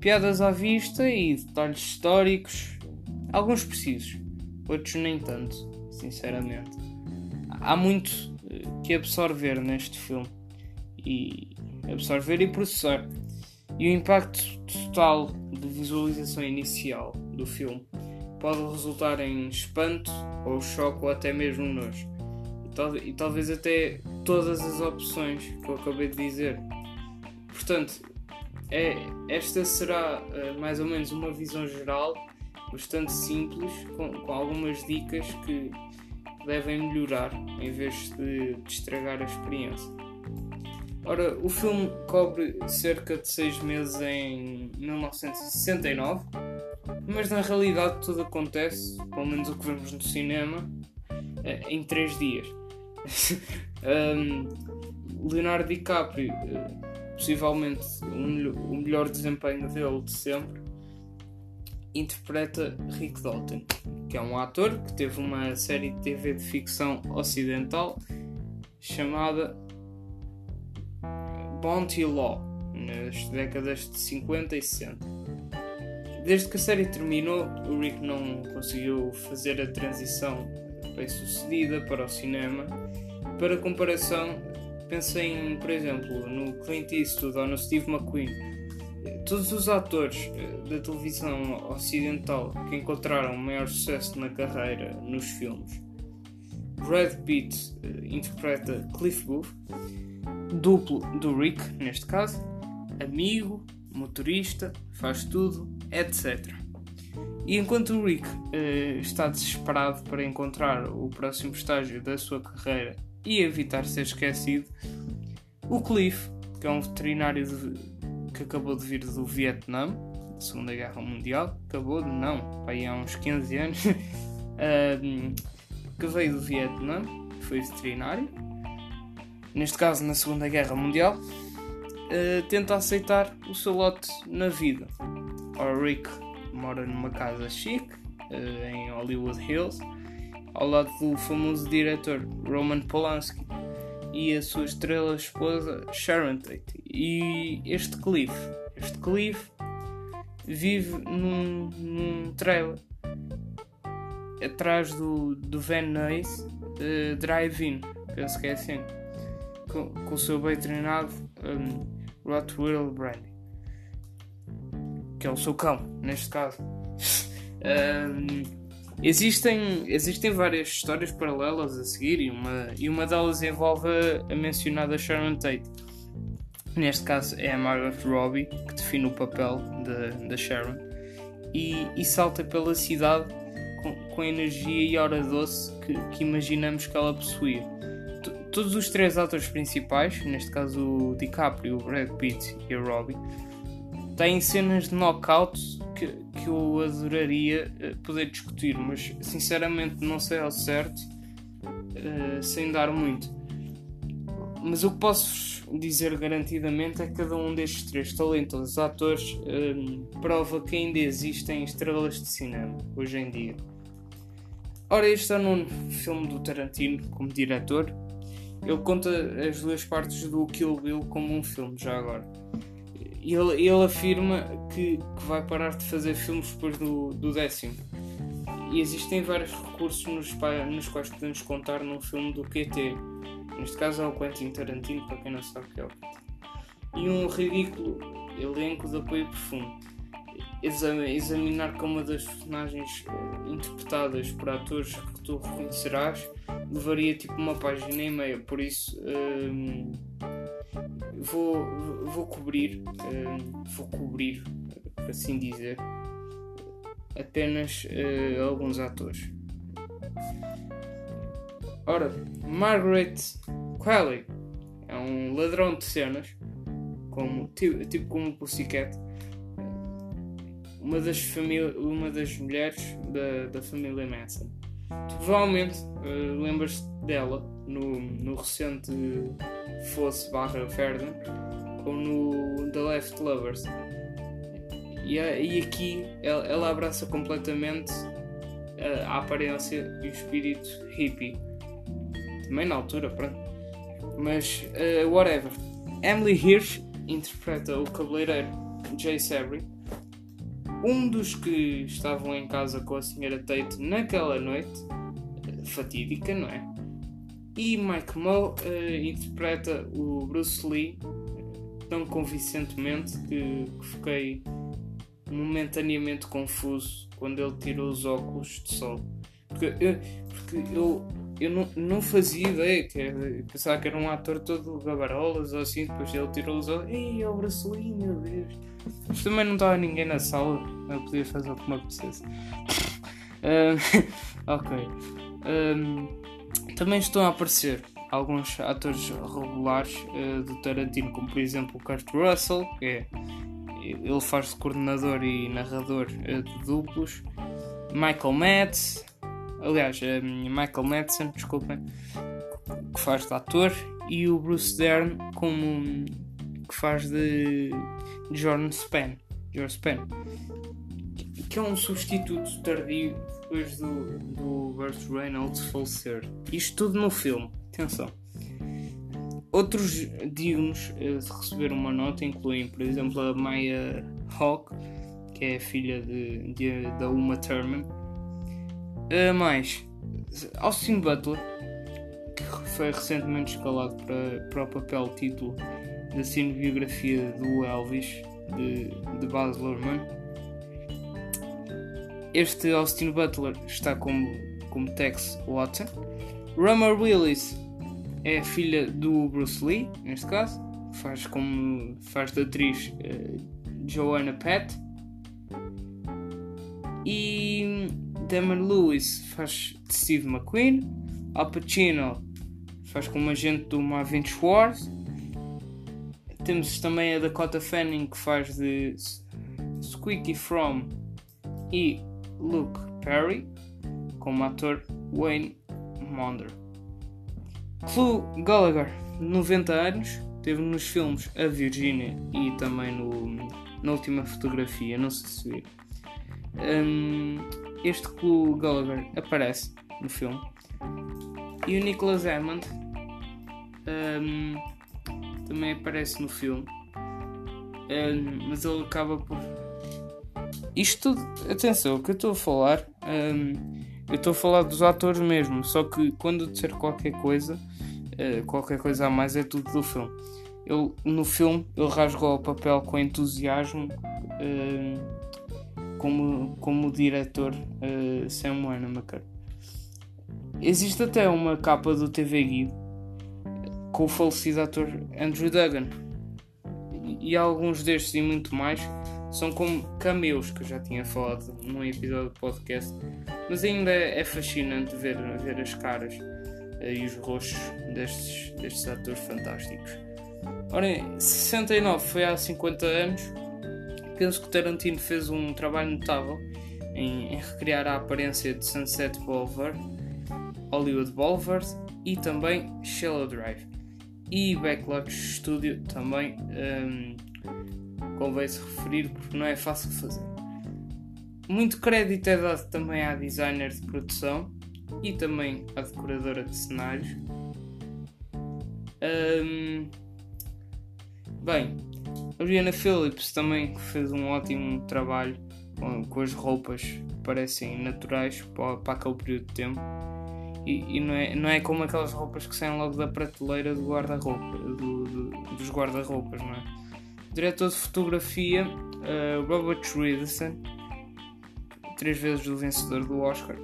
piadas à vista e detalhes históricos, alguns precisos, outros nem tanto, sinceramente. Há muito eh, que absorver neste filme e absorver e processar. E o impacto total de visualização inicial do filme pode resultar em espanto ou choque ou até mesmo nojo. E, tal, e talvez até todas as opções que eu acabei de dizer. Portanto, é, esta será uh, mais ou menos uma visão geral, bastante simples, com, com algumas dicas que devem melhorar em vez de, de estragar a experiência. Ora, o filme cobre cerca de 6 meses em 1969, mas na realidade tudo acontece, pelo menos o que vemos no cinema, eh, em 3 dias. Leonardo DiCaprio, eh, possivelmente o melhor desempenho dele de sempre, interpreta Rick Dalton, que é um ator que teve uma série de TV de ficção ocidental chamada Bounty Law, nas décadas de 50 e 60. Desde que a série terminou, o Rick não conseguiu fazer a transição bem sucedida para o cinema. Para comparação, pensei por exemplo, no Clint Eastwood ou no Steve McQueen. Todos os atores eh, da televisão ocidental que encontraram maior sucesso na carreira nos filmes. Brad Pitt eh, interpreta Cliff Booth duplo do Rick, neste caso, amigo, motorista, faz tudo, etc. E enquanto o Rick uh, está desesperado para encontrar o próximo estágio da sua carreira e evitar ser esquecido, o Cliff, que é um veterinário de, que acabou de vir do Vietnã, da Segunda Guerra Mundial, acabou de não, aí há uns 15 anos, que veio do Vietnã, foi veterinário, neste caso na Segunda Guerra Mundial, uh, tenta aceitar o seu lote na vida. O Rick mora numa casa chique uh, em Hollywood Hills, ao lado do famoso diretor Roman Polanski e a sua estrela esposa Sharon Tate. E este Cliff, este Cliff vive num, num trailer atrás do, do Van Nuys uh, Drive-In, penso que é assim com, com o seu bem treinado um, Rottweiler Brandy, que é o seu cão, neste caso. um, existem, existem várias histórias paralelas a seguir e uma, e uma delas envolve a mencionada Sharon Tate. Neste caso é a Margaret Robbie que define o papel da Sharon e, e, salta pela cidade com, com a energia e hora doce que, que imaginamos que ela possuía todos os três atores principais, neste caso o DiCaprio, o Brad Pitt e a Robbie, têm cenas de knockout que, eu adoraria eh, poder discutir, mas sinceramente não sei ao certo, uh, sem dar muito. Mas o que posso dizer garantidamente é que cada um destes três talentosos atores eh, prova que ainda existem estrelas de cinema hoje em dia. Ora, este é o nono filme do Tarantino como diretor ele conta as duas partes do Kill Bill como um filme, já agora. Ele, ele afirma que, que vai parar de fazer filmes depois do, do décimo. E existem vários recursos nos, nos quais podemos contar num filme do QT. Neste caso é o Quentin Tarantino, para quem não sabe o que é o QT. E um ridículo elenco de apoio profundo examinar como uma das personagens eh, interpretadas por atores que tu reconhecerás levaria tipo uma página e meia, por isso um, ehm, vou, vou cobrir, ehm, vou cobrir, por assim dizer, apenas uh, alguns atores. Ora, Margaret Qualley é um ladrão de cenas, como, tipo, tipo como o Pussycat uma das, uma das mulheres da, da família Manson. Tu provavelmente uh, lembras dela no, no recente Fosse barra Ferdinand ou no The Left Lovers. E, e aqui ela, ela abraça completamente a, a, aparência e o espírito hippie. Também na altura, pronto. Mas, uh, whatever. Emily Hirsch interpreta o cabeleireiro Jay Sabri um dos que estavam em casa com a senhora Tate naquela noite fatídica, não é? E Mike Moe uh, interpreta o Bruce Lee tão convincentemente que, que fiquei momentaneamente confuso quando ele tirou os óculos de sol. Porque eu, porque eu, eu não, não fazia ideia, que era, pensava que era um ator todo gabarolas ou assim, depois ele tirou os óculos, ei, é o Bruce Lee, meu Deus. Mas também não estava ninguém na sala, eu podia fazer o que me apetecesse. um, ok. Um, também estão a aparecer alguns atores regulares uh, do Tarantino, como por exemplo o Kurt Russell, que é, ele faz de coordenador e narrador uh, de duplos, Michael Madsen, aliás, uh, Michael Madsen, desculpem, que faz de ator, e o Bruce Dern como que faz de Jordan Span, George Span, que é um substituto tardio depois do, do Burt Reynolds falecer. Isto tudo no filme. Atenção. Outros dignos de receber uma nota incluem, por exemplo, a Maya Hawke, que é filha de, de da Uma Thurman. Uh, mais, Austin Butler, que foi recentemente escalado para, para o papel título da cinebiografia do Elvis, de, de Baz Luhrmann este Austin Butler está como, como Tex Watson. Rumor Willis é a filha do Bruce Lee, neste caso, faz como faz da atriz uh, Joanna Pett. E Damon Lewis faz de Steve McQueen. Al Pacino faz como agente do Marvin Schwartz. Temos também a Dakota Fanning que faz de Squeaky From e Luke Perry como ator Wayne Monder. Clu Gallagher, 90 anos, teve nos filmes A Virginia e também no, na última fotografia, não sei se viram. Um, este Clu Gallagher aparece no filme e o Nicholas Hammond um, também aparece no filme, um, mas ele acaba por isto tudo, atenção, o que eu estou a falar, um, eu estou a falar dos atores mesmo, só que quando eu disser qualquer coisa, uh, qualquer coisa a mais é tudo do filme. Ele, no filme, ele rasgou o papel com entusiasmo, uh, como, como o diretor uh, Sam Wanamaker. Existe até uma capa do TV Guide com o falecido ator Andrew Duggan. E alguns destes e muito mais são como cameos que eu já tinha falado num episódio do podcast, mas ainda é fascinante ver, ver as caras uh, e os rostos destes, destes atores fantásticos. Ora, 69 foi há 50 anos. Penso que Tarantino fez um trabalho notável em, em recriar a aparência de Sunset Boulevard, Hollywood Boulevard e também Shallow Drive. E Backlot Studio também um, convém-se referir porque não é fácil fazer. Muito crédito é dado também à designer de produção e também à decoradora de cenários. Um, bem, a Brianna Phillips também fez um ótimo trabalho com, com as roupas que parecem naturais para, para aquele período de tempo. E, e, não, é, não é como aquelas roupas que saem logo da prateleira do guarda-roupa, do, do, dos guarda-roupas, não é? Diretor de fotografia uh, Robert Richardson, três vezes o vencedor do Oscar.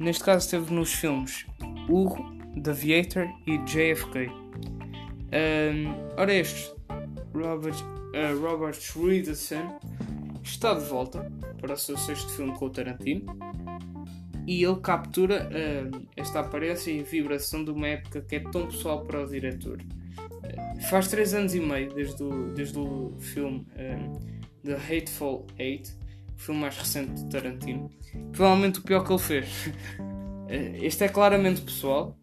Neste caso esteve nos filmes Hugo, The Aviator e JFK. Um, ora este, Robert, uh, Robert está de volta para o seu sexto filme com o Tarantino e ele captura uh, esta aparência e vibração de uma época que é tão pessoal para o diretor. Faz 3 anos e meio desde o, desde o filme um, ehm, The Hateful Eight, o filme mais recente de Tarantino. Provavelmente o pior que ele fez. Eh, este é claramente pessoal,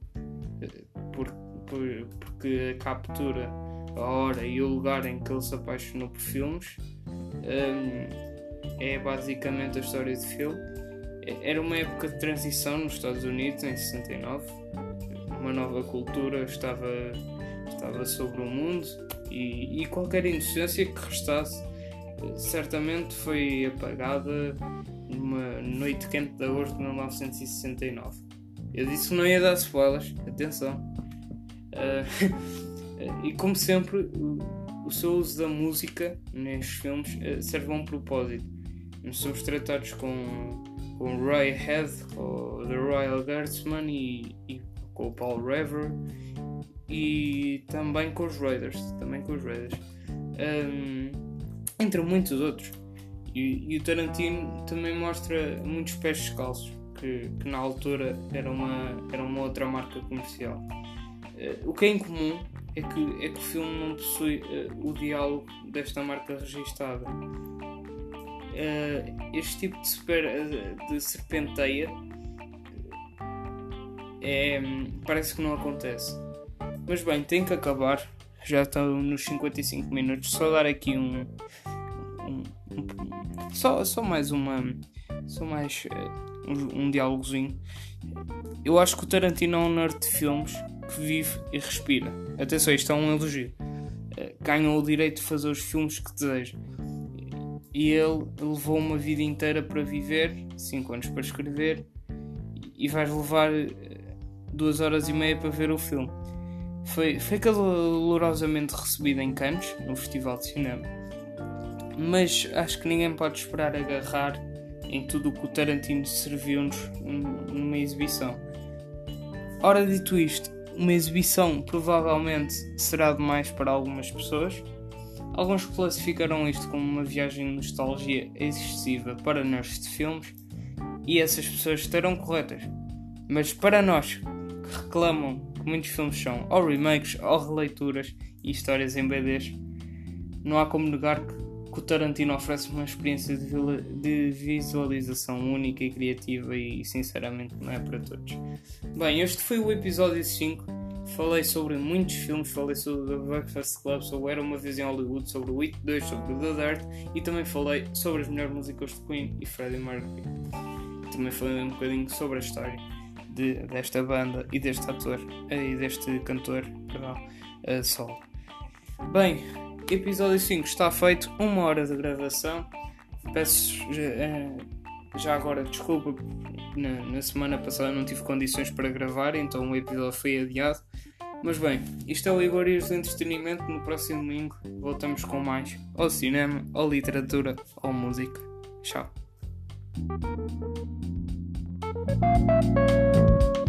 eh, por, por, porque captura a hora e o lugar em que ele se apaixonou por filmes. Um, ehm, é basicamente a história de filme. Era uma época de transição nos Estados Unidos, em 69. Uma nova cultura estava estava sobre o mundo e, e qualquer inocência que restasse certamente foi apagada numa noite quente de agosto de 1969. Eu disse que não ia dar spoilers, atenção. Uh, e como sempre, o, o, seu uso da música nestes filmes uh, serve a um propósito. Somos tratados com, com Roy Head, com The Royal Guardsman e, e com o Paul Rever e também com os Raiders. Também com os Raiders. Um, entre muitos outros. E, e, o Tarantino também mostra muitos pés descalços, que, que na altura era uma, era uma outra marca comercial. Uh, o que é incomum é que, é que o filme não possui uh, o diálogo desta marca registada. Uh, este tipo de, super, de serpenteia é, parece que não acontece. Mas bem, tem que acabar. Já estão nos 55 minutos. Só dar aqui um, um, um, só, só mais uma. Só mais uh, um, um diálogozinho. Eu acho que o Tarantino é um nerd de filmes que vive e respira. Atenção, isto é um elogio. Uh, ganhou o direito de fazer os filmes que deseja. E ele levou uma vida inteira para viver, 5 anos para escrever, e vais levar 2 uh, horas e meia para ver o filme. Foi, foi calorosamente recebido em Cannes, no Festival de Cinema mas acho que ninguém pode esperar agarrar em tudo o que o Tarantino serviu-nos numa exibição. Ora, dito isto, uma exibição provavelmente será demais para algumas pessoas. Alguns classificarão isto como uma viagem de nostalgia excessiva para nerds de filmes, e essas pessoas estarão corretas. Mas para nós que reclamam muitos filmes são ou remakes ou releituras e histórias em BDs, não há como negar que que o Tarantino oferece uma experiência de, visualização única e criativa e sinceramente não é para todos. Bem, este foi o episódio 5. Falei sobre muitos filmes, falei sobre The Breakfast Club, sobre Era Uma Vez em Hollywood, sobre o It 2, sobre The Dirt e também falei sobre as melhores músicas de Queen e Freddie Mercury. Também falei um bocadinho sobre a história de, desta banda e deste ator e deste cantor, perdão, uh, solo. Bem, episódio 5 está feito, uma hora de gravação. Peço eh, já agora desculpa, na, na, semana passada não tive condições para gravar, então o episódio foi adiado. Mas bem, isto é o Igorias de Entretenimento. No próximo domingo voltamos com mais ou cinema, ou literatura, ou música. Tchau. Thank you.